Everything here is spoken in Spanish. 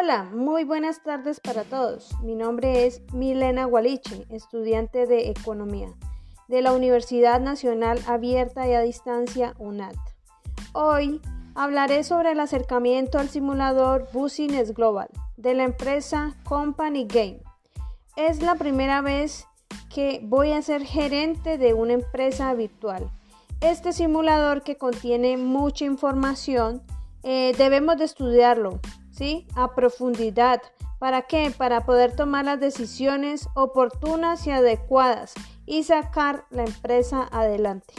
Hola, muy buenas tardes para todos. Mi nombre es Milena Gualiche, estudiante de Economía de la Universidad Nacional Abierta y a Distancia UNAT. Hoy hablaré sobre el acercamiento al simulador Business Global de la empresa Company Game. Es la primera vez que voy a ser gerente de una empresa virtual. Este simulador que contiene mucha información eh, debemos de estudiarlo, ¿sí? A profundidad. ¿Para qué? Para poder tomar las decisiones oportunas y adecuadas y sacar la empresa adelante.